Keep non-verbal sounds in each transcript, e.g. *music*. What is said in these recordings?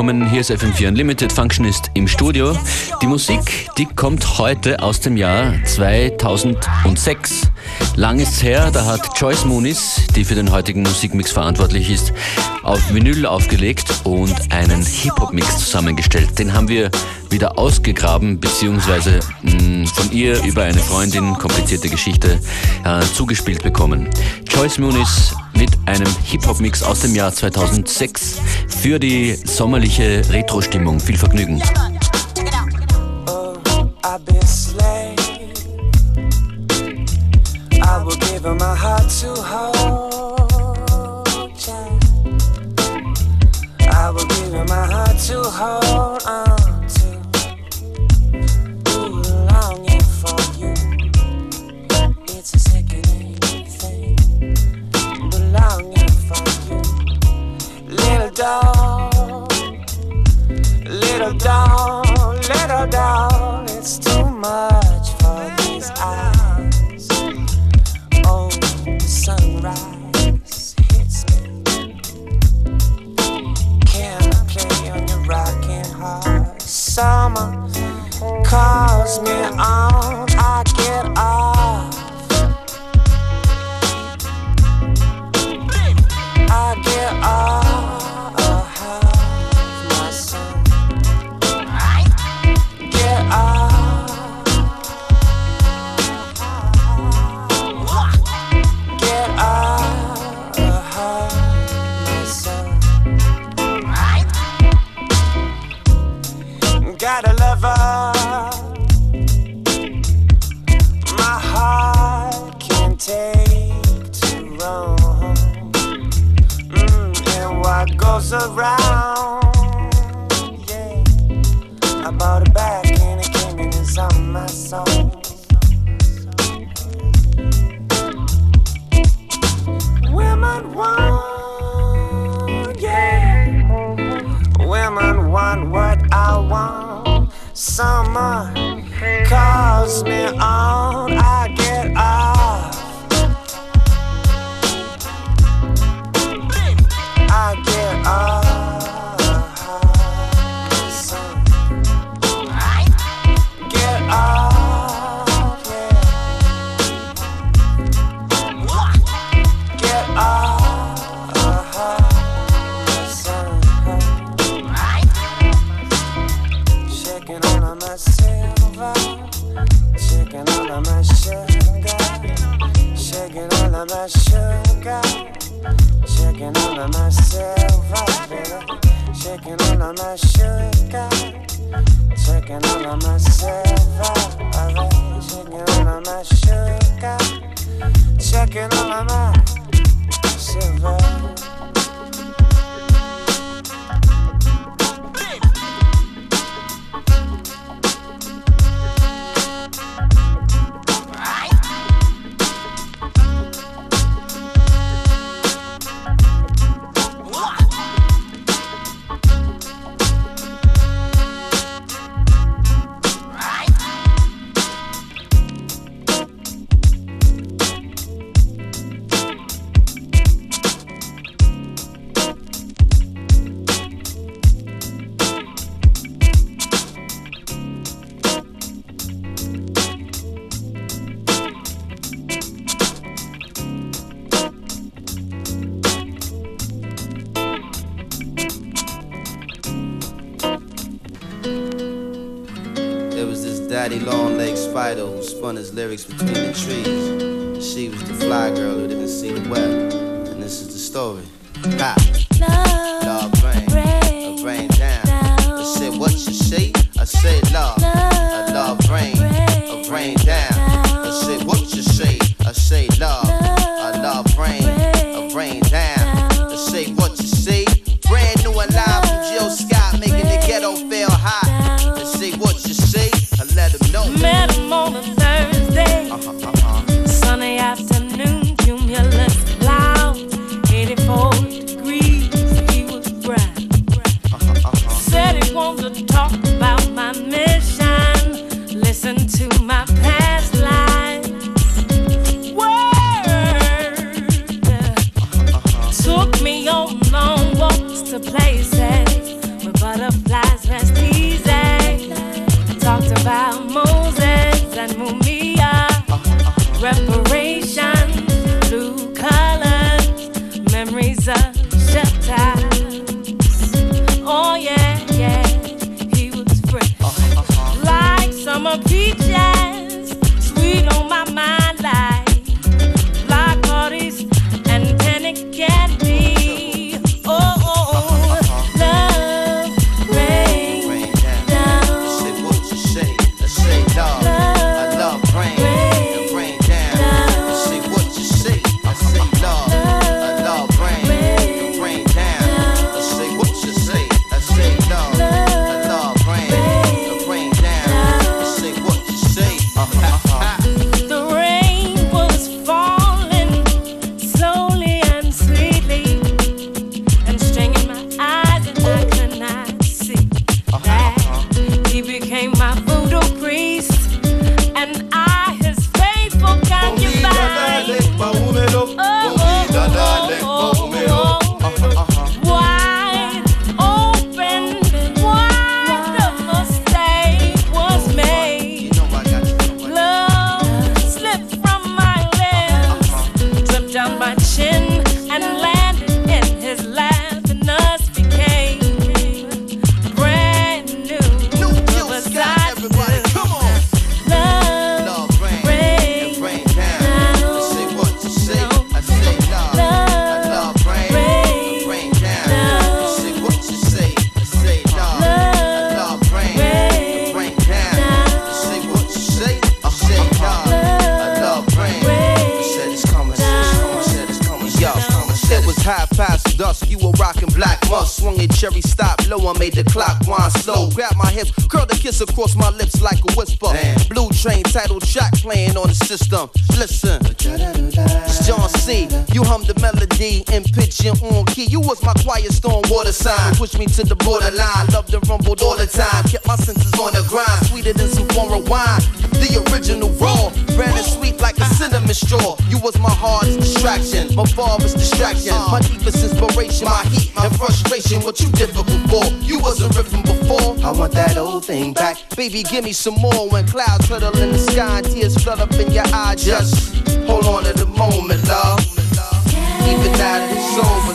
Willkommen. Hier ist FM4 Unlimited Functionist im Studio. Die Musik, die kommt heute aus dem Jahr 2006. Lang ist's her, da hat Joyce Moonis, die für den heutigen Musikmix verantwortlich ist, auf Vinyl aufgelegt und einen Hip-Hop-Mix zusammengestellt. Den haben wir wieder ausgegraben, beziehungsweise mh, mm, von ihr über eine Freundin, komplizierte Geschichte, äh, zugespielt bekommen. Joyce Moonis mit einem Hip-Hop-Mix aus dem Jahr 2006 für die sommerliche Retro-Stimmung. Viel Vergnügen. Calls me on, I get off. Around, yeah. I bought it back and it came in as on my soul. Women want, yeah. Women want what I want summer calls me on, Of my sugar, shaking all of my silver, baby. All of my sugar, shaking all of my silver. Spun his lyrics between Push me to the borderline. Loved and rumbled all the time. Kept my senses on the grind. Sweeter than some foreign wine. The original raw. Brand and sweet like a cinnamon straw. You was my heart's distraction. My father's distraction. My deepest inspiration. My heat and frustration. What you difficult for? You wasn't ripping before. I want that old thing back. Baby, give me some more when clouds huddle in the sky and tears flood up in your eyes. Just hold on to the moment, love. Even now that it's over,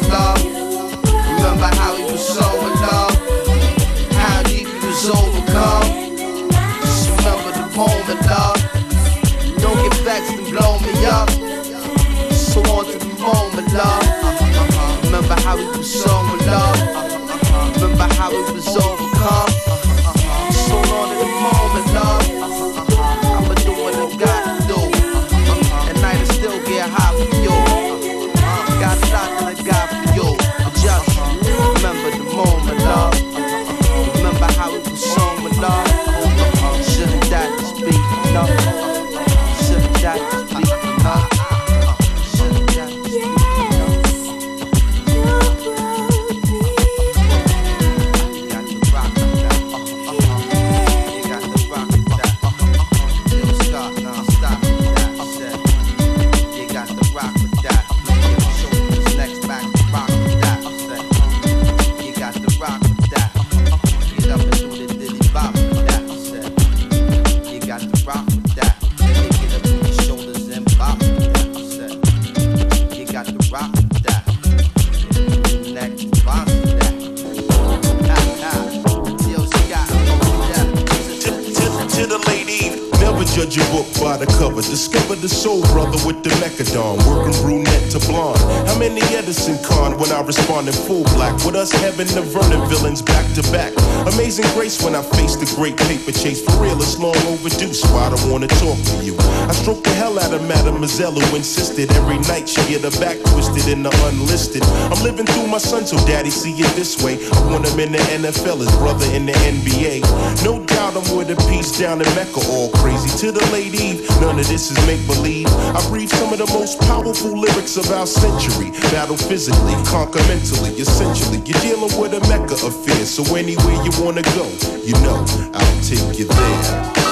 Mademoiselle who insisted every night she get her back twisted in the unlisted. I'm living through my son, so daddy see it this way. I want him in the NFL, his brother in the NBA. No doubt I'm with a piece down in Mecca, all crazy. To the late Eve, none of this is make believe. I breathe some of the most powerful lyrics of our century. Battle physically, conquer mentally, essentially. You're dealing with a Mecca affair, so anywhere you wanna go, you know I'll take you there.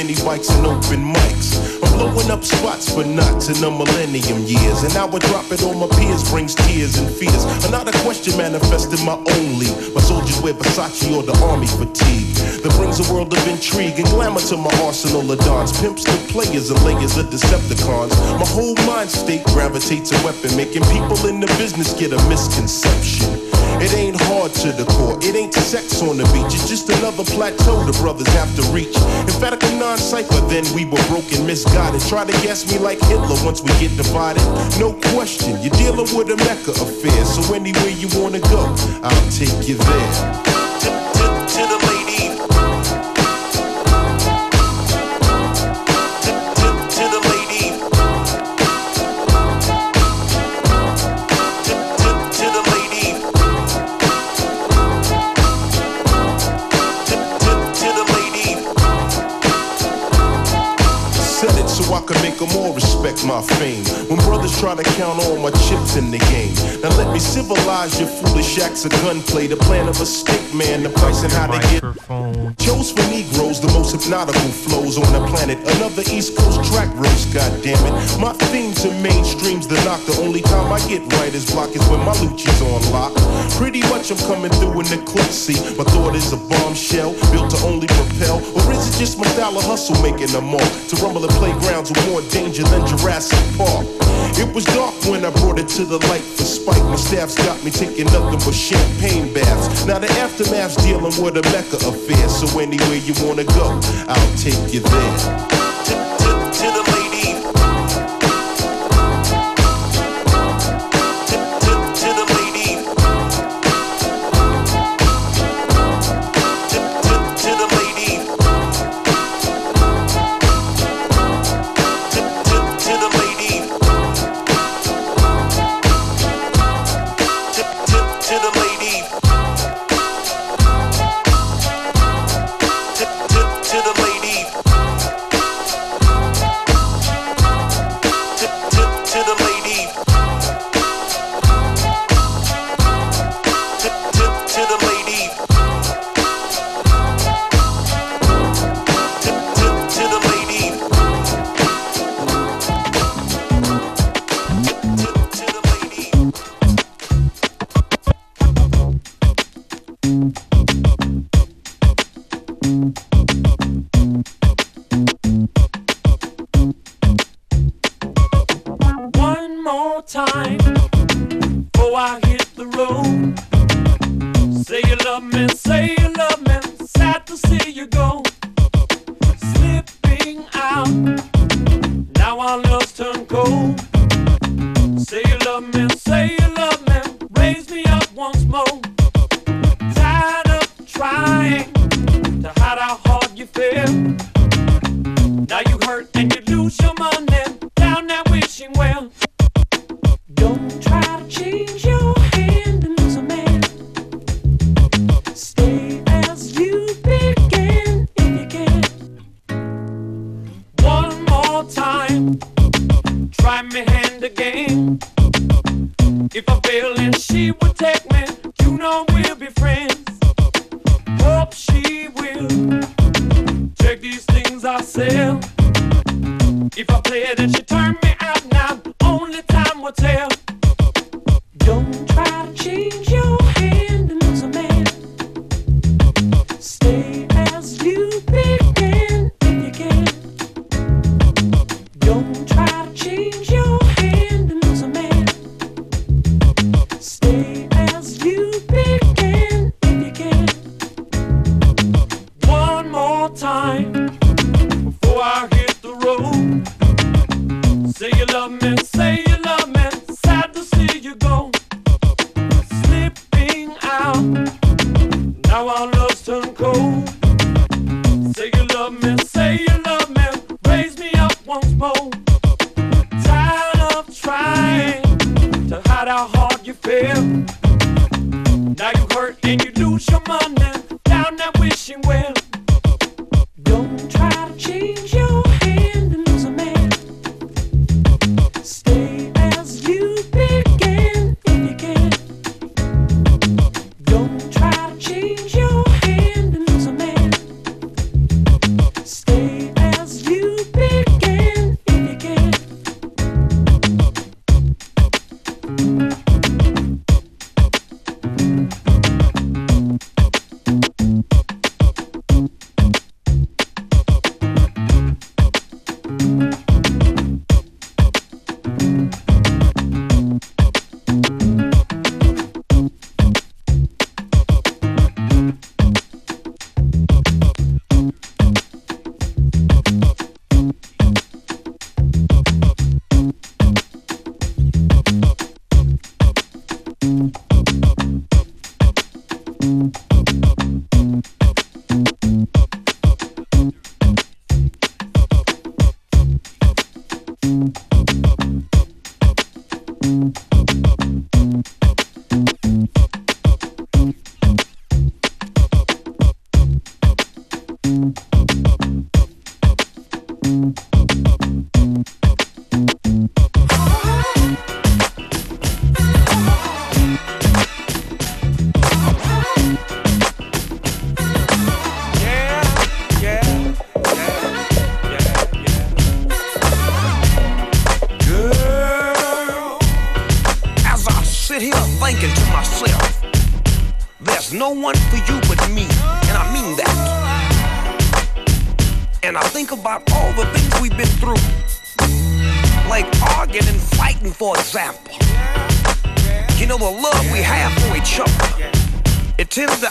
Many bikes and open mics. I'm blowing up spots for knots in the millennium years. And now I drop it on my peers brings tears and fears. Another question manifested my only. My soldiers wear Versace or the army fatigue. That brings a world of intrigue and glamour to my arsenal of dons. Pimps to players and layers of Decepticons. My whole mind state gravitates a weapon, making people in the business get a misconception. It ain't hard to the core, it ain't sex on the beach. It's just another plateau the brothers have to reach. Emphatic non cipher, then we were broken, misguided. Try to guess me like Hitler once we get divided. No question, you're dealing with a Mecca affair. So anywhere you wanna go, I'll take you there. My fame. When brothers try to count all my chips in the game. Now let me civilize your foolish acts of gunplay. The plan of a stick man, the price and how to get. Chose for Negroes, the most hypnotical flows on the planet. Another East Coast track roast, goddammit. My themes to mainstream's the knock. The only time I get writer's block is when my Lucci's on lock. Pretty much I'm coming through in the clip. See, my thought is a bombshell built to only propel. Or is it just my style of hustle making them all? To rumble the playgrounds with more danger than Jurassic Park. It was dark when I brought it to the light for spite. My staff's got me taking nothing but champagne baths. Now the aftermath's dealing with a Mecca affair. So anywhere you wanna go, I'll take you there. To, to, to the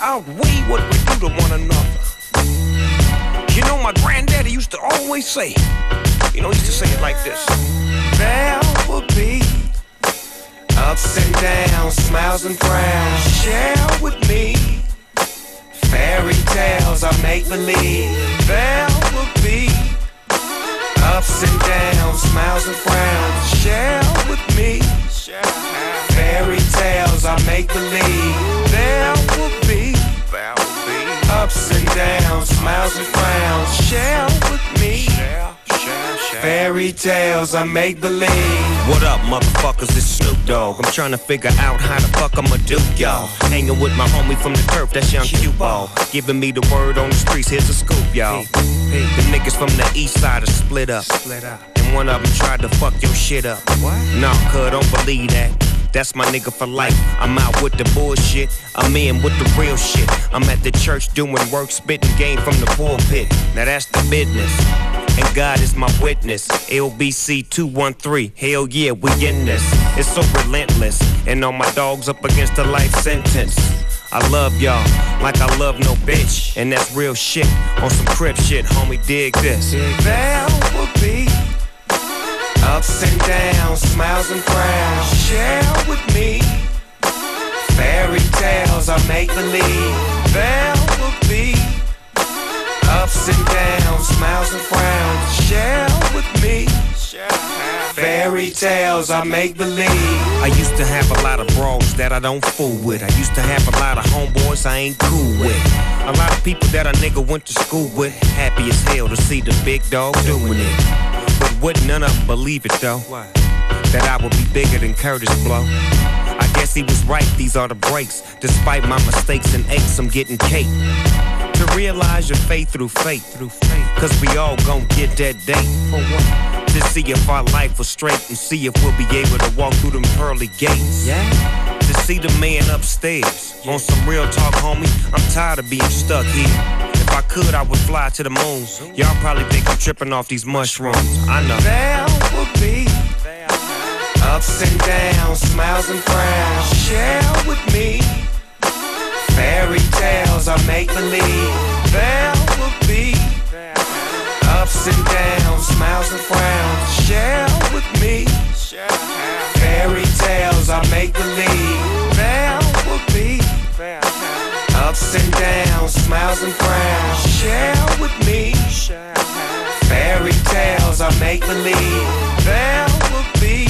outweigh what we do to one another. You know, my granddaddy used to always say, you know, he used to say it like this. There will be ups and downs, smiles and frowns. Share with me fairy tales I make believe. There will be ups and downs, smiles and frowns. Share with me fairy tales I make believe. There will be ups and downs, smiles and frowns. Share with me. Fairy tales, I make believe. What up, motherfuckers? It's Snoop Dogg. I'm trying to figure out how the fuck I'ma do, y'all. Hanging with my homie from the turf, that's young cue ball. Giving me the word on the streets, here's a scoop, y'all. The niggas from the east side are split up. And one of them tried to fuck your shit up. What? Nah, cuz don't believe that. That's my nigga for life. I'm out with the bullshit. I'm in with the real shit. I'm at the church doing work, spitting game from the pulpit. Now that's the business. And God is my witness. LBC 213. Hell yeah, we in this. It's so relentless. And all my dogs up against a life sentence. I love y'all like I love no bitch. And that's real shit. On some crip shit, homie, dig this. There will be Ups and downs, smiles and frowns. Share with me. Fairy tales I make believe. There will be ups and downs, smiles and frowns. Share with me. Fairy tales I make believe. I used to have a lot of bros that I don't fool with. I used to have a lot of homeboys I ain't cool with. A lot of people that a nigga went to school with. Happy as hell to see the big dog doing it. But would none of them believe it though? That I would be bigger than Kurtis Blow. I guess he was right, these are the breaks. Despite my mistakes and aches, I'm getting cake. To realize your faith through faith, through faith. Cause we all gon' get that date. To see if our life was straight and see if we'll be able to walk through them pearly gates. Yeah. To see the man upstairs. Yeah. On some real talk, homie, I'm tired of being stuck here. If I could, I would fly to the moon. Y'all probably think I'm tripping off these mushrooms. I know. There will be ups and downs, smiles and frowns. Share with me fairy tales I make believe. There will be ups and downs, smiles and frowns. Share with me fairy tales I make believe. There will be Ups and downs, smiles and frowns. Share with me. Fairy tales I make believe. There will be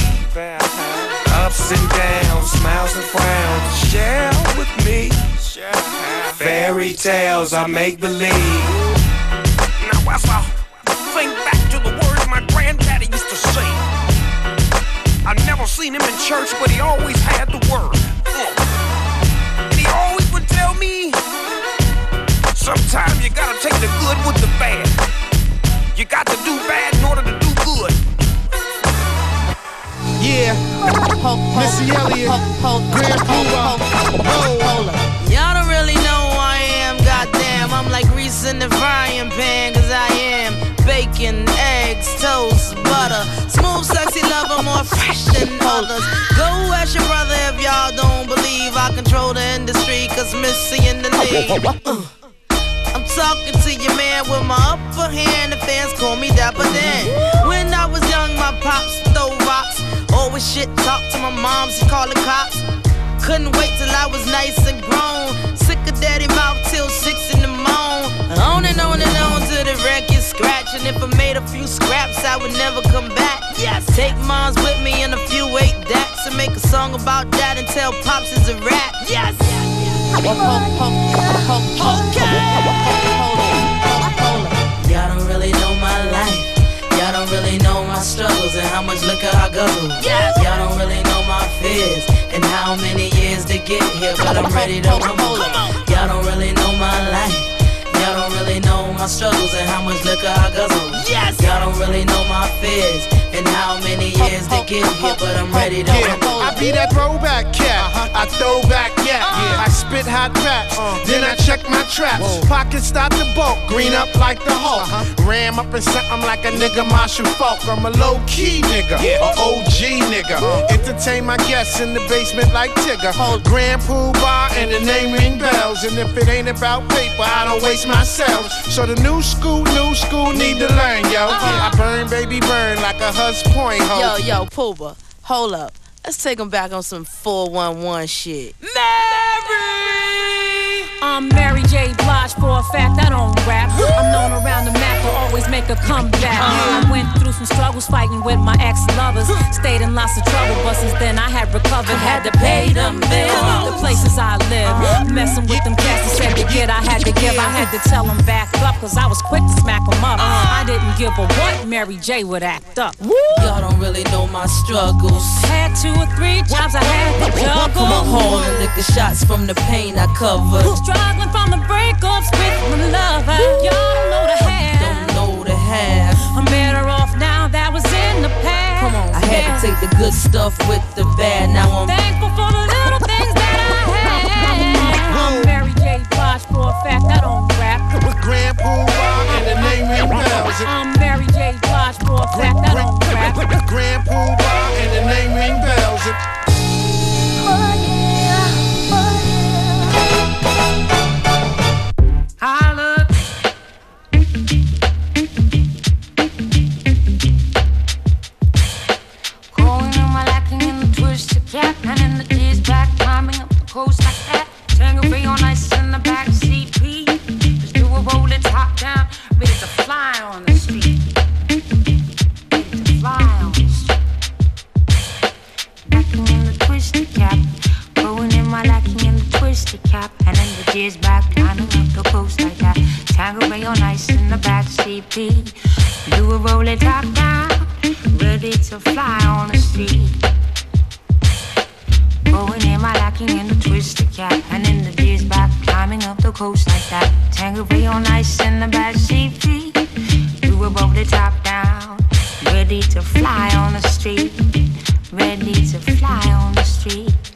ups and downs, smiles and frowns. Share with me. Fairy tales I make believe. Now as I think back to the words my granddaddy used to say. I never seen him in church, but he always had the word. And he always would tell me Sometimes you gotta take the good with the bad. You got to do bad in order to do good. Yeah, Missy Elliott, Grand Puba, Y'all I'm in the frying pan, cause I am bacon, eggs, toast, butter. Smooth, sexy lover, more fresh than *laughs* others. Go ask your brother if y'all don't believe I control the industry, cause Missy in the lead. *laughs* Uh. I'm talking to your man with my upper hand. The fans call me Dapper Dan. When I was young, my pops stole rocks. Always shit talk to my moms, he call the cops. Couldn't wait till I was nice and grown. Sick of daddy mouth till six morning. On and on and on till the record scratch. And if I made a few scraps, I would never come back. Yes. Take moms with me and a few eight dats and make a song about that and tell pops is a rap. Yes. Y'all don't really know my life. Y'all don't really know my struggles and how much liquor I guzzle. Yes. Y'all don't really know my fears and how many years to get here, but I'm ready to rumble. Y'all don't really know my life. My struggles and how much liquor I guzzle. Yes. Y'all don't really know my fears and how many years to get here, but I'm ready to Yeah, rumble. I be that throwback cat. Uh-huh. I throw back yak. Uh-huh. I spit hot raps. Uh. Then I check my traps. Pockets start to bulk. Green up like the Hulk. Uh-huh. Ram up in something like a nigga Marshall Faulk. I'm a low key nigga. A OG nigga. Uh. Entertain my guests in the basement like Tigger. Grand Puba and the name ring bells. And if it ain't about paper, I don't waste my myself. So the new school, new school need to learn, yo. I burn, baby, burn like a Hus Point hoe. Yo, yo, Puba, hold up. Let's take him back on some 411 shit. I'm Mary J. Blige for a fact I don't rap. I'm known around the map to always make a comeback. I went through some struggles fighting with my ex-lovers. Stayed in lots of trouble, but since then I had recovered. Had to pay them bills. The places I live. Messing with them cats that said to get, I had to give. I had to tell them back up, cause I was quick to smack them up. I didn't give a what Mary J would act up. Y'all don't really know my struggles. Had two or three jobs I had to juggle. Come on home and the shots from the pain I covered. Struggling from the breakups with my lover. Y'all don't know the half. Don't know the half. I'm better off now that was in the past. Come on, I had to take the good stuff with the bad. Now I'm Thankful for the little things that I had. I'm Mary J. Blige for a fact I don't rap. With Grand Puba and the name ring bells. I'm Mary J. Blige for a fact I don't rap. Grand Puba and the name ring bells. I coast like that. Tangerine on ice in the back seat, P. Just do a roll it top down, ready to fly on the street. Ready to fly on the street. Lacking in the twisted cap, going in my lacking in the twisted cap and in the tears back, climbing up the coast like that. Tangerine on ice in the back seat, P. Do a roll it top down, ready to fly on the street. Going in my lacking in the twisted cat. and in the years back, climbing up the coast like that. Tangerine on ice in the back seat, P. Do a roll it top down, ready to fly on the street. Ready to fly on the street.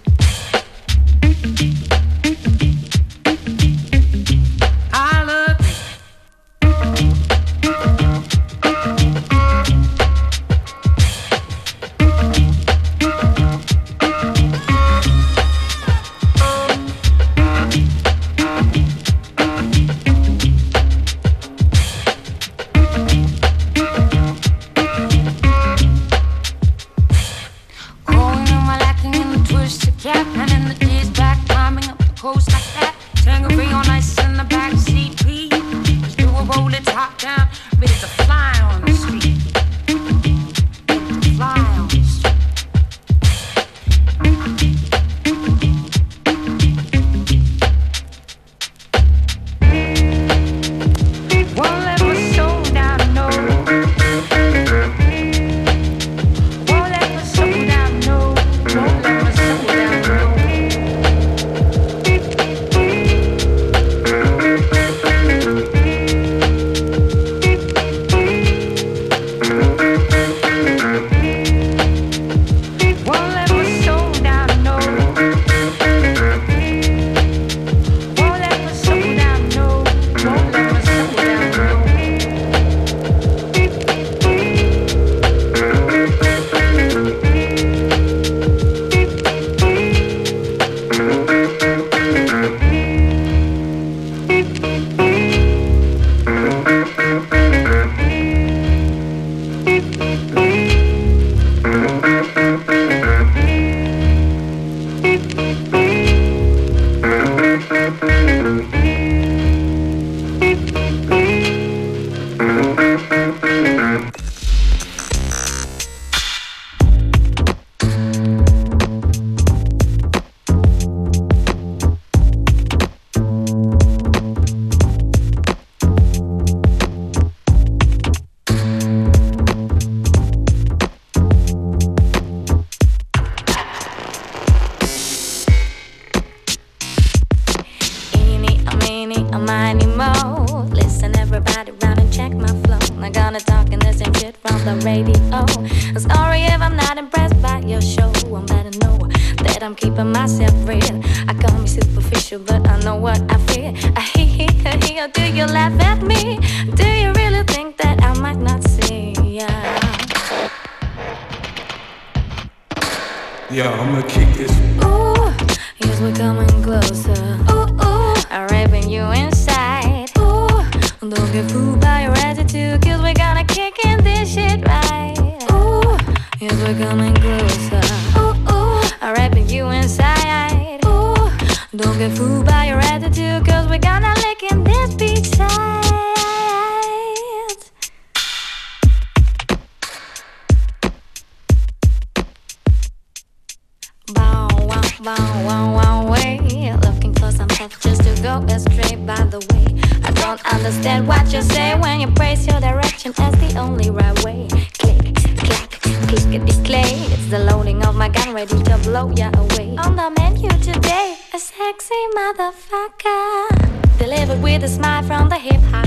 Get fooled by your attitude, cause we're gonna lick in this beach side. Bow, wow, wow, wow, wow, way. Looking close, I'm tough just to go astray. By the way, I don't understand what you say when you praise your direction as Smile from the hip hop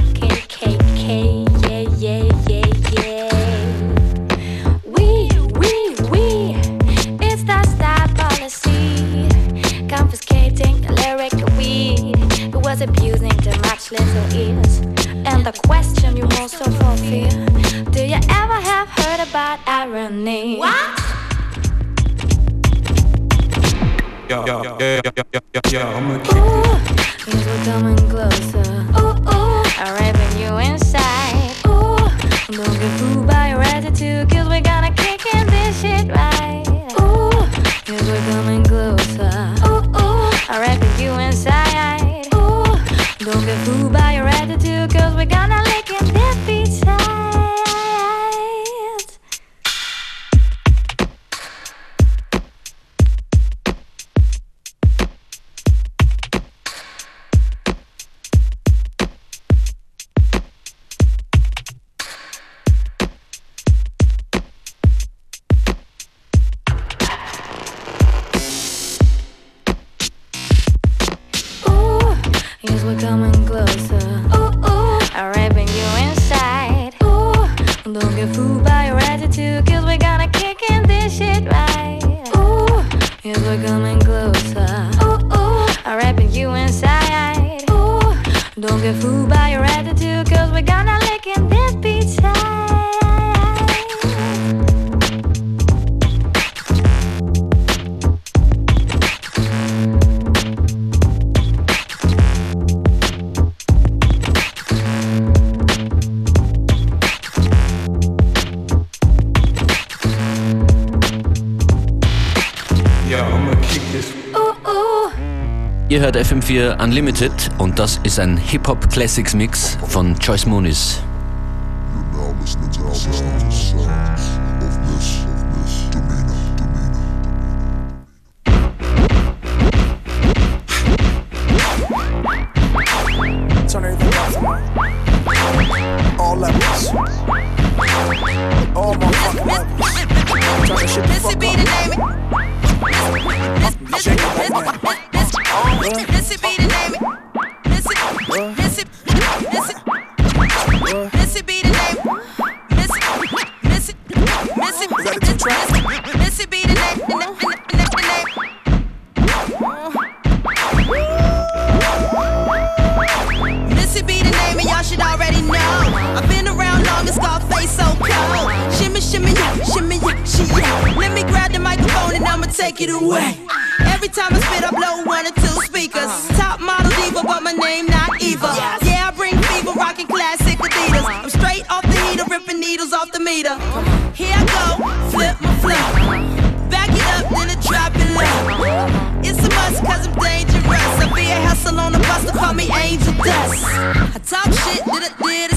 FM4 Unlimited und das ist ein Hip-Hop Classics Mix von Joyce Moonis. Take it away. Every time I spit, I blow one or two speakers. Top model diva, but my name not Eva. Yeah, I bring fever, rocking classic Adidas. I'm straight off the heater, ripping needles off the meter. Here I go, flip my flow. Back it up, then I drop it low. It's a must, cause I'm dangerous. I be a hustle on the bus, they call me Angel Dust. I talk shit, did it, did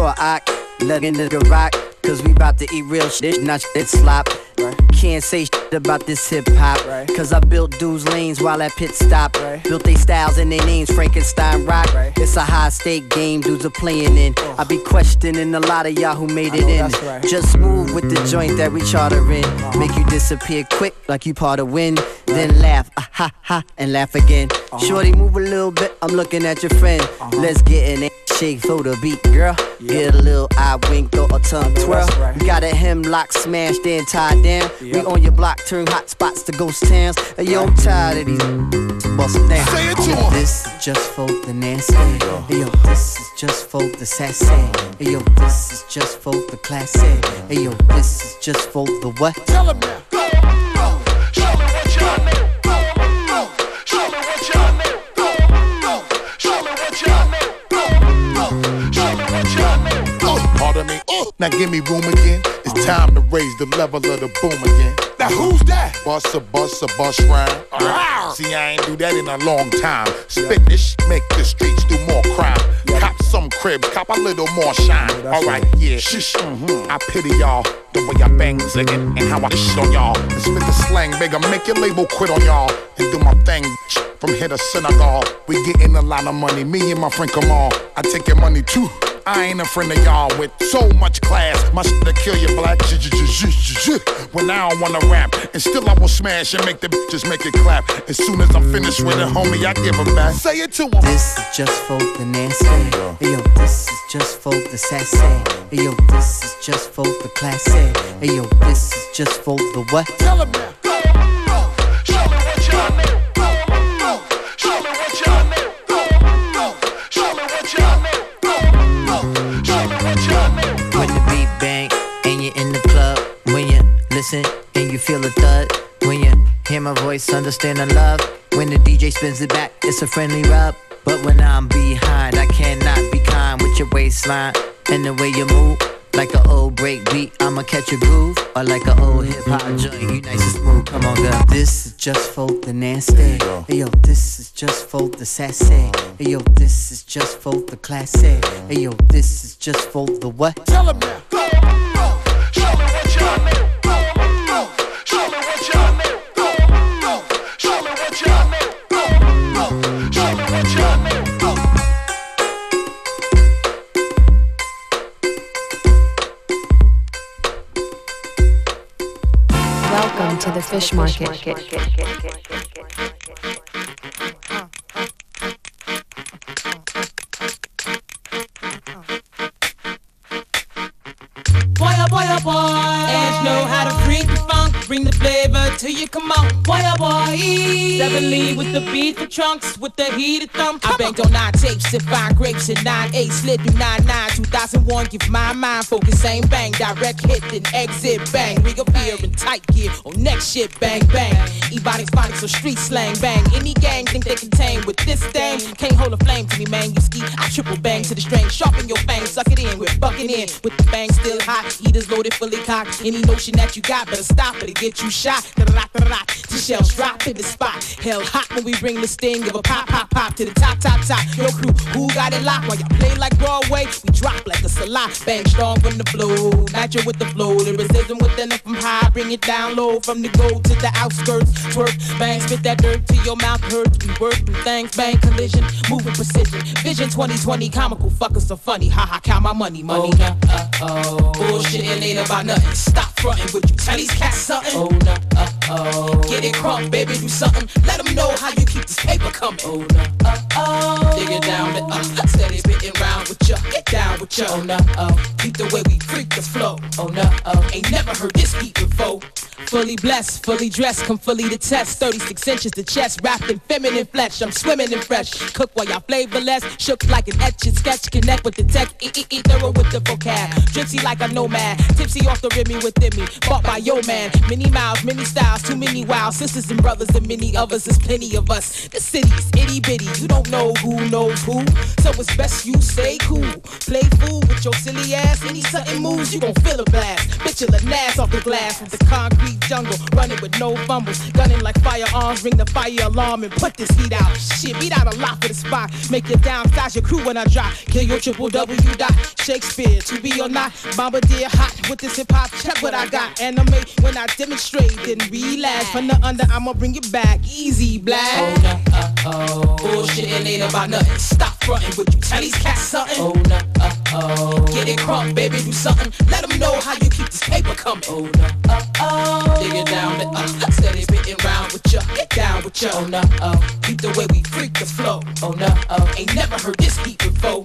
door, I let in the rock. Cause we bout to eat real shit, not shit slop. Can't say shit about this hip hop. Cause I built dudes lanes while at pit stop. Built they styles and their names, Frankenstein rock. It's a high stake game, dudes are playing in. I be questioning a lot of y'all who made it in. Just move with the joint that we charter in. Make you disappear quick like you part of wind. Then laugh, ah ha ha, and laugh again. Uh-huh. Shorty, move a little bit, I'm looking at your friend. Uh-huh. Let's get in it. Shake for the beat, girl. Get a little eye wink or a tongue twirl. We got a hemlock smashed and tied down. We on your block, turn hot spots to ghost towns. Hey, yo, I'm tired of these. Bust it down. Say it to 'em. This is just for the nasty. Yo, this is just for the sassy. Uh-huh. Hey, yo, this is just for the classy. Hey, yo, this is just for the what? Tell him now. Pardon me. Uh. Now give me room again. It's time to raise the level of the boom again. Now who's that? Bust a bust a bust rhyme. Rawr. See, I ain't do that in a long time. Spit this, make the streets do more crime. Cop some cribs, cop a little more shine. Alright, yeah. Shish. Mm-hmm. I pity y'all. The way I bang ziggin' and how I shit on y'all. And spit the slang bigger, make your label quit on y'all. And do my thing from here to Senegal. We getting a lot of money, me and my friend Kamal. I take your money too. I ain't a friend of y'all with so much class. My shit'll kill you black. When I don't wanna rap, and still I will smash and make the bitches make it clap. As soon as I'm finished with it, homie, I give it back. Say it to 'em. This is just for the nasty. Hey, yo, this is just for the sassy. Hey, yo, this is just for the classy. Hey, yo, this is just for the what? Tell him now. Feel a thud. When you hear my voice, understand the love. When the DJ spins it back, it's a friendly rub. But when I'm behind, I cannot be kind with your waistline and the way you move. Like an old break beat, I'ma catch a groove. Or like an old hip hop joint, you nice and smooth. Come on, girl. This is just for the nasty. Hey, yo, this is just for the sassy. Hey, yo, this is just for the classy. Hey, yo, this is just for the what? Tell him now. to the fish market. To you, come on. Boy, oh boy. Seven lead with the beat, the trunks with the heated thumb. I banked on nine tapes and five grapes and nine eight. Slid through nine nine. 2001, give my mind focus, same bang. Direct hit, then exit, bang. Fear and tight gear. On next shit, bang, bang. Phonics, or street slang, bang. Any gang think they can with this thing. Can't hold a flame to me, man. You ski, I triple bang to the string. Sharpen your fang, suck it in. We're bucking in with the bang still hot. Eaters loaded, fully cocked. Any notion that you got, better stop it. It get you shot. Da-da-da-da-da. The shells drop in the spot. Hell hot when we bring the sting. Give a pop, pop, pop to the top, top, top. Your crew, who got it locked? While y'all play like Broadway, we drop like a salat. Bang strong from the flow. Natural with the flow. Lyricism within it from high. Bring it down low from the gold to the outskirts. Twerk, bang, spit that dirt till your mouth hurts. We work through things, bang, bang, collision, moving precision. Vision 2020, comical fuckers so funny. Ha ha, count my money, money. Oh, nah, uh oh. Bullshit and ain't about nothing. Stop frontin' with you. Tell these cats something. Oh, nah, uh oh. Get it crunk, baby, do something. Let them know how you keep this paper coming. Oh, nah, uh oh. Dig it down, the, uh, steady spitting round with ya. Get down with ya. Oh, nah, oh. Keep the way we freak the flow. Oh, nah, oh. Ain't never heard this beat before. Fully blessed, fully dressed, come fully to test. 36 inches to chest, wrapped in feminine flesh. I'm swimming in fresh. Cook while y'all flavorless. Shook like an etch and sketch. Connect with the tech. E e e thorough with the vocab. Gypsy like a nomad. Tipsy off the rimmy within me. Bought by yo man. Many miles, many styles, too many wild sisters and brothers and many others. There's plenty of us. The city's itty bitty. You don't know who knows who. So it's best you stay cool. Play fool with your silly ass. Any sudden moves, you gon' feel a blast. Bitch, you'll ass off the glass with the concrete jungle, running with no fumbles, gunning like firearms, ring the fire alarm and put this heat out. Shit, beat out a lot for the spot, make you downsize your crew when I drop. Kill your triple W dot Shakespeare, to be or not, bombardier hot with this hip hop. Check what I got, anime when I demonstrate, then relax from the under. I'ma bring it back, easy black. Oh no, uh oh, bullshit and ain't about nothing. Stop fronting with you, tell these cats something. Oh no, uh oh, get it crunk, baby, do something. Let them know how you keep this paper coming. Oh no, uh oh. Dig it down, the, uh, steady spitting round with ya. Get down with ya, oh no, oh. Keep the way we freak the flow, oh no, oh. Ain't never heard this beat before.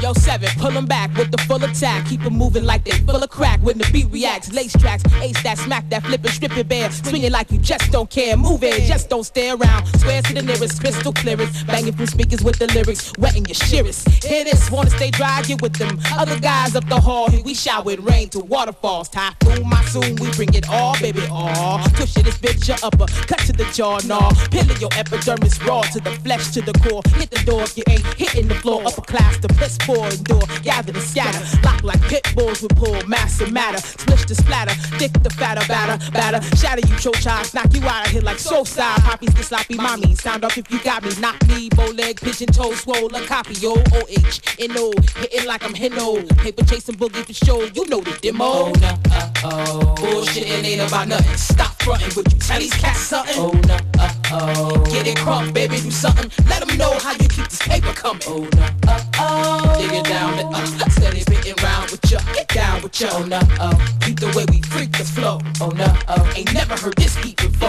Yo, seven, pull them back with the full attack. Keep 'em moving like they full of crack. When the beat reacts, lace tracks, ace that smack that flip and strip it bare. Swing it like you just don't care. Move it, just don't stare around. Swear to the nearest crystal clearance. Banging from speakers with the lyrics, wetting your shearers. Hear this, wanna stay dry, get with them. Other guys up the hall, here we shower with rain to waterfalls. Typhoon, monsoon, we bring it all, baby, all. Push it, this bitch, your upper, cut to the jaw, nah. Pillar your epidermis raw to the flesh, to the core. Hit the door if you ain't hitting the floor. Upper class, the piss poor endure. Gather the scatter, lock like pit bulls with pull. Massive matter, splish the splatter, thick the fatter, batter, batter. Shatter you, choke chops, knock you out of here like soul style. Poppies get sloppy, mommy. Sound off if you got me. Knock me, bow leg, pigeon toe, swole, a copy. Yo, O H, N O, hitting like I'm Hino. Paper chasing boogie for show, you know the demo. Oh, nah, uh oh. Bullshit and ain't about nothing. Stop fronting, would you tell these cats something? Oh, nah, uh oh. Get it crunk, baby, do something. Let them know how you keep this paper coming. Oh, nah, uh oh. Dig it down, the, uh, steady spitting round with ya. Get down with ya. Oh, nah, uh. Keep the way we freak the flow. Oh, nah, uh. Ain't never heard this beat before.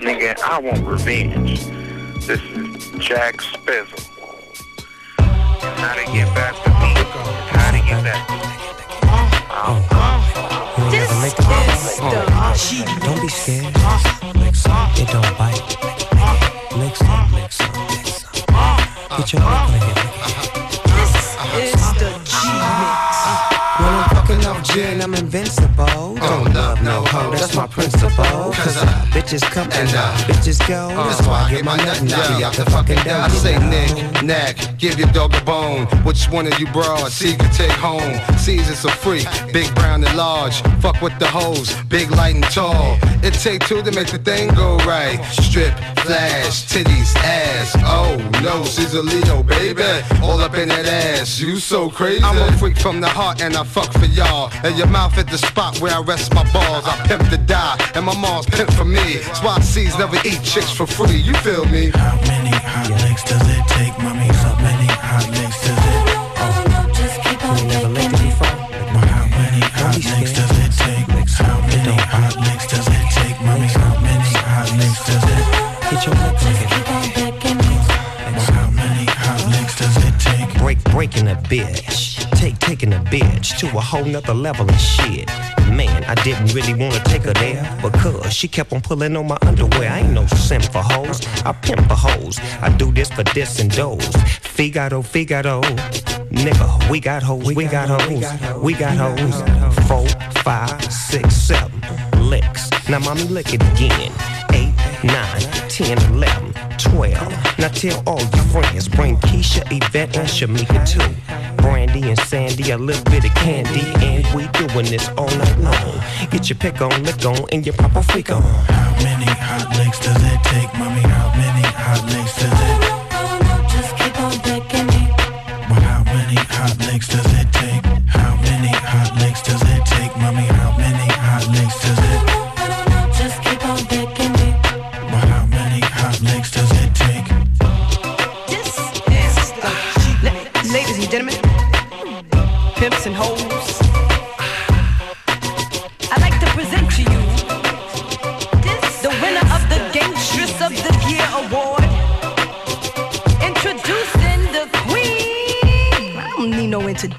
Nigga, I want revenge. This is Jack Spizzle. How to get back to me? How to get back to me? This is the Don't be scared. It don't bite. Lick some, lick some, lick some. Get your lick. This is the G mix. When I'm fucking off gin, I'm invincible. Don't love no hoe, that's my principle. Cause uh, bitches come and uh, bitches go. That's why I get my nut and I be out the fucking dough. I say Nick, Knack, give your dog a bone. Which one of you broad, see you can take home. Caesar's a freak, big brown and large. Fuck with the hoes, big light and tall. It take two to make the thing go right. Strip, flash, titties, ass. Oh no, she's a Leo, baby. All up in that ass, you so crazy. I'm a freak from the heart and I fuck for y'all. And your mouth at the spot where I rest my laws, I pimp to die, and my mom's pimp for me. Swap C's never eat chicks for free, you feel me? How many hot licks does it take, mommy? How many hot licks does it Oh, no, just keep on we never how many hot links does it take? How many hot links does it take, mommy? How many hot links does it Get your How many hot links does it take? Break, breaking a bitch. Take, taking a bitch to a whole nother level of shit Man, I didn't really wanna take her there because she kept on pulling on my underwear. I ain't no simp for hoes, I pimp for hoes. I do this for this and those. Figaro, Figaro. Nigga, we got hoes, we got hoes, we got hoes. Four, five, six, seven licks. Now, mommy, lick it again. Eight, nine, ten, eleven, twelve. Now tell all your friends, bring Keisha, Yvette, and Shamika too. Brandy and Sandy, a little bit of candy, and we doing this all night long. Get your pick on, lick on, and your proper freak on. How many hot licks does it take, mommy? How many hot licks does it?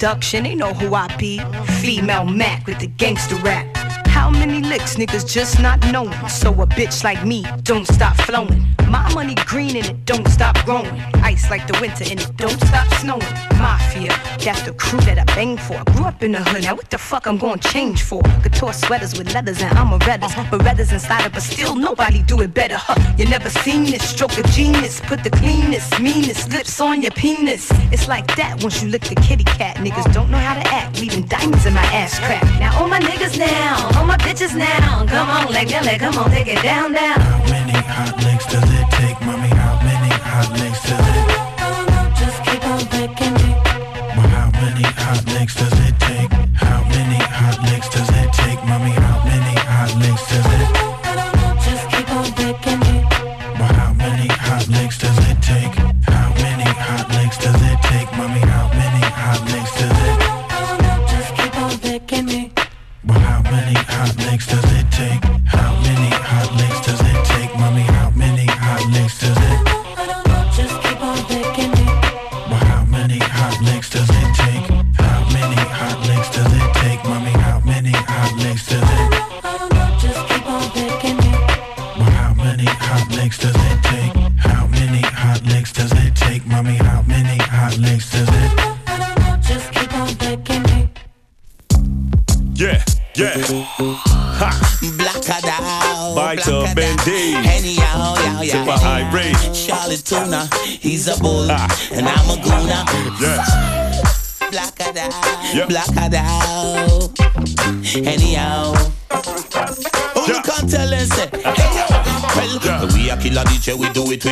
Introduction, they know who I be. Female Mac with the gangster rap. How many licks niggas just not knowing? So a bitch like me don't stop flowing. My money green and it don't stop growing. Ice like the winter and it don't stop snowing. Mafia, that's the crew that I bang for. Grew up in the hood, now what the fuck I'm gonna change for? Couture sweaters with leathers and I'm a redders. But redders inside it, but still nobody do it better. Huh? You never seen this stroke of genius. Put the cleanest, meanest lips on your penis. It's like that once you lick the kitty cat. Niggas don't know how to act, leaving diamonds in my ass crack. Now all my niggas now, all my bitches now. Come on, leg that leg, come on, take it down, down. How many hot licks does it licks does it take? How many hot licks does it take, mommy? How many hot licks does it? Just keep on me. But how many hot licks does it take? How many hot licks does it take, mommy? How many hot licks does it? Just keep on me. But how many hot licks does it take?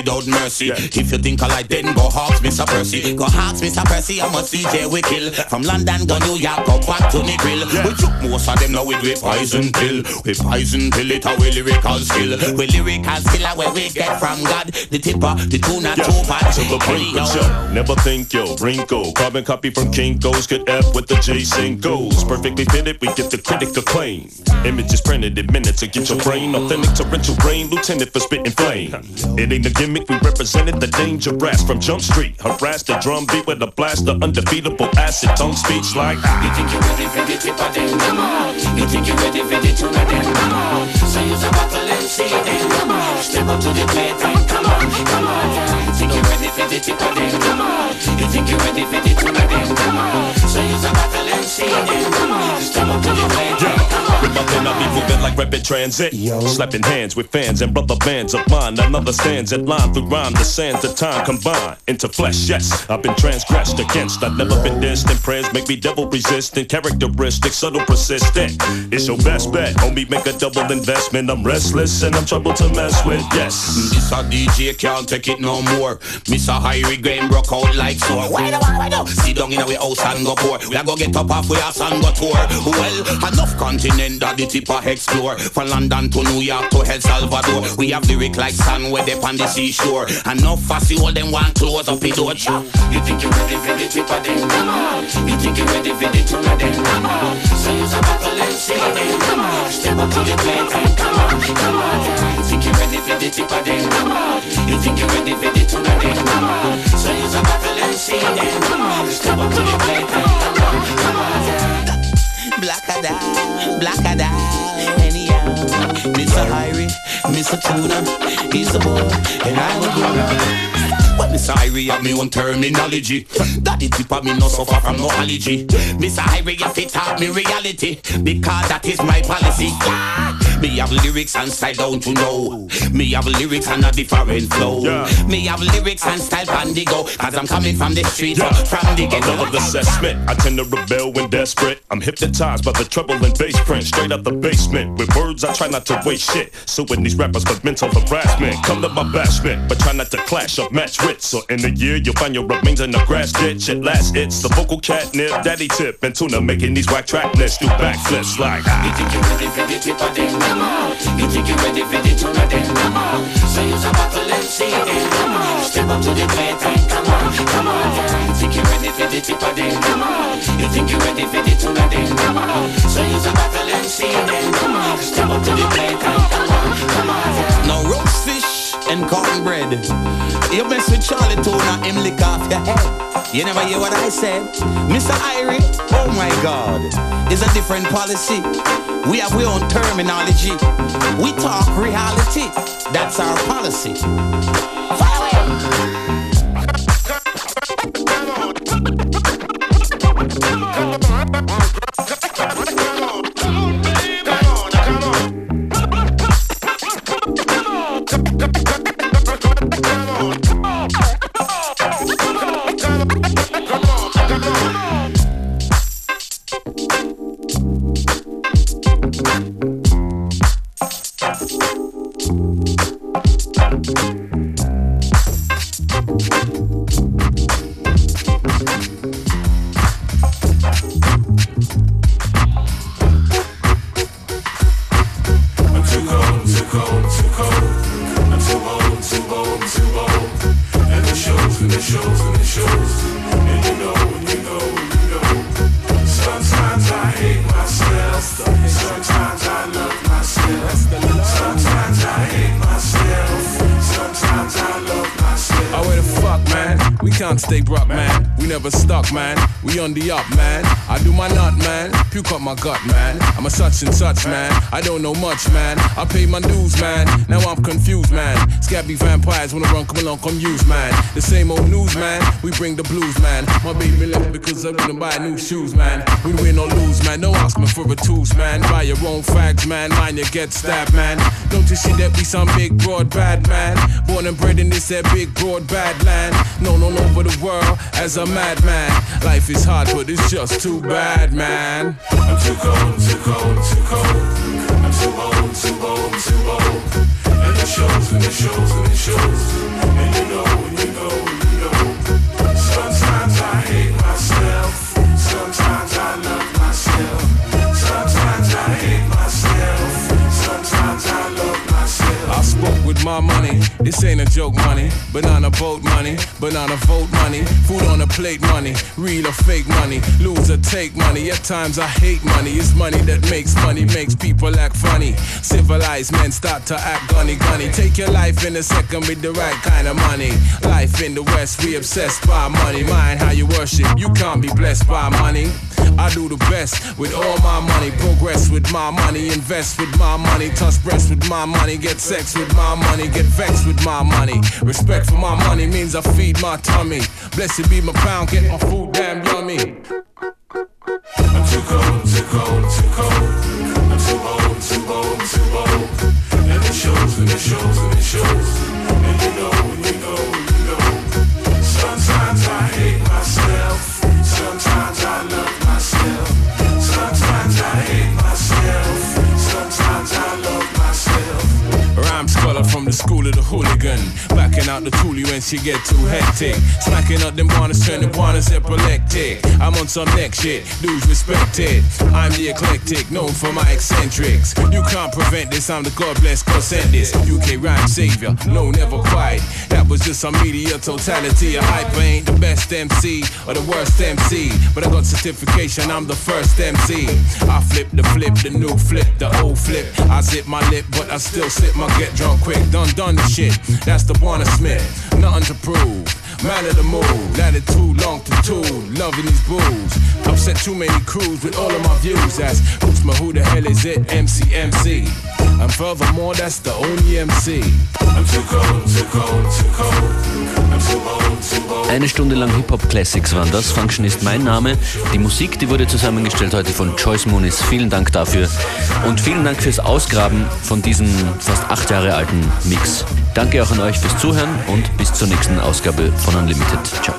Without mercy. If you think I like then go hawks, Mr. Percy. Go hawks, Mr. Percy, I'm a DJ we kill. From London, go New York, go back to the grill. We took most of them now with we poison pill. We poison pill it we lyrical skill. We lyrical skill where we get from God. The tipper, the tuna, Yeah. two bad. To the. Never think yo, wrinkle. Carbon copy from Kinko's. Get F with the J singles. Perfectly fitted, we get the critic acclaim. Images printed in minutes to get your brain. Authentic torrential rain, lieutenant for spitting flame. It ain't a gimmick, we represented the danger rats from Jump Street. Harass the drum beat with a blast of undefeatable acid tongue speech like You think you're ready for the tipper then? Come on. You think you're ready for the tuna then? Come on. So use a bottle and see then. Come on. Step up to the plate come on, come on. You think you're ready for the tipper then? Come on. You think you're ready for the tuna then? Come on. So use a bottle and see rapid transit. Slapping hands with fans and brother bands of mine. Another stands in line through rhyme. The sands of time combine into flesh. Yes, I've been transgressed against. I've never been distant. Prayers make me devil resistant. Characteristics subtle, persistent. It's your best bet. Homie, make a double investment. I'm restless and I'm trouble to mess with. Yes. This a DJ can't take it no more. Miss a high game broke out like sore. Why the why the Sit down in our house and go pour. We a go get up off we ass and go tour. Well, enough continent that the tip a explore. From London to New York to El Salvador. We have lyric like sun where they on the seashore. And no fussy all them want close up the door. You think you ready for the trip then? Come on. You think you ready for the tour then? Come on. So use a bottle and let see them. Come on. Step up to the plate and come on, come on. You think you ready for the trip then? Come on. You think you ready for the tour then? Come on. So use a bottle and let see them. Come on. Step up to the plate and come on, come on. Blackada, blackada. He's a boy, and I'm a girl. But Mr. Irie have me own terminology. Daddy tip of me no suffer from no allergy. Mr. Irie you fit out me reality because that is my policy. Yeah. Me have lyrics and style, don't you know? Me have lyrics and a different flow. Me have lyrics and style bandigo, cause I'm coming from the street, Yeah. from the ghetto. Another assessment. I tend to rebel when desperate. I'm hypnotized by the treble and bass print. Straight out the basement. With words, I try not to waste shit. Suing these rappers for mental harassment. Come to my bashment, but try not to clash or match wits. So in a year, you'll find your remains in the grass ditch. At last, it's the vocal catnip, daddy tip, and tuna making these whack track lists do backflips like. You think you're ready for the tip of them? Come on. You think you're ready for the tune of them? Come on. So use a buckle and see them. Come on. Step up to the plate and come on. Come on. You think you're ready for the tip of them? Come on. You think you're ready for the tune of them? Come on. So use a buckle and see them. Come on. Step up to the plate and come on. Come on. Now roast fish and cornbread. You mess with Charlie Tuna, him lick off your head. You never hear what I said? Mr. Irie, oh my God, it's a different policy. We have our own terminology. We talk reality. That's our policy. I'm man. We never stuck, man. We on the up, man. I do my nut, man. Puke up my gut, man. I'm a such and such, man. I don't know much, man. I pay my dues, man. Now I'm confused, man. Scabby vampires wanna run, come along, come use, man. The same old news, man. We bring the blues, man. My baby left because I couldn't buy new shoes, man. We win or lose, man. No asking for a tools, man. Buy your own fags, man. Mind you get stabbed, man. Don't you see that we some big broad bad man? Born and bred in this that big broad bad land. Known all over the world as a madman. Life is hard, but it's just too bad, man. I'm too cold, too cold, too cold. I'm too old, too old, too old. And it shows, and it shows, and it shows. And you know, and you know, my money. This ain't a joke money. Banana boat money. Banana vote money. Food on a plate money. Real or fake money. Lose or take money. At times I hate money. It's money that makes money. Makes people act funny. Civilized men start to act gunny gunny. Take your life in a second with the right kind of money. Life in the West, we obsessed by money. Mind how you worship. You can't be blessed by money. I do the best with all my money. Progress with my money. Invest with my money. Touch breasts with my money. Get sex with my money. Get vexed with my money. Respect for my money means I feed my tummy. Blessed be my pound. Get my food damn yummy. I'm too cold, too cold, too cold. I'm too old, too old, too old. And it shows, and it shows, and it shows. And you know, and you know. The toolie when she get too hectic. Smacking up them bonnets, turn the bonnets epileptic. I'm on some next shit, dudes respect it. I'm the eclectic, known for my eccentrics. You can't prevent this, I'm the God bless, God sent this. UK rhyme savior, no, never quite. That was just some media totality. A hype ain't the best MC or the worst MC. But I got certification, I'm the first MC. I flip the flip, the new flip, the old flip. I zip my lip, but I still sip my get drunk quick. Done, done the shit. That's the Warner Smith. Nothing to prove. Man of the move, too long to tool. Loving these booze. Upset too many crews with all of my views. That's Usma, who the hell is it? MC. And furthermore, that's the only MC. I'm too cold, too cold, too cold. Eine Stunde lang Hip-Hop-Classics waren das. Function ist mein Name. Die Musik, die wurde zusammengestellt heute von Joyce Moonis. Vielen Dank dafür. Und vielen Dank fürs Ausgraben von diesem fast acht Jahre alten Mix. Danke auch an euch fürs Zuhören und bis zur nächsten Ausgabe von Unlimited. Ciao.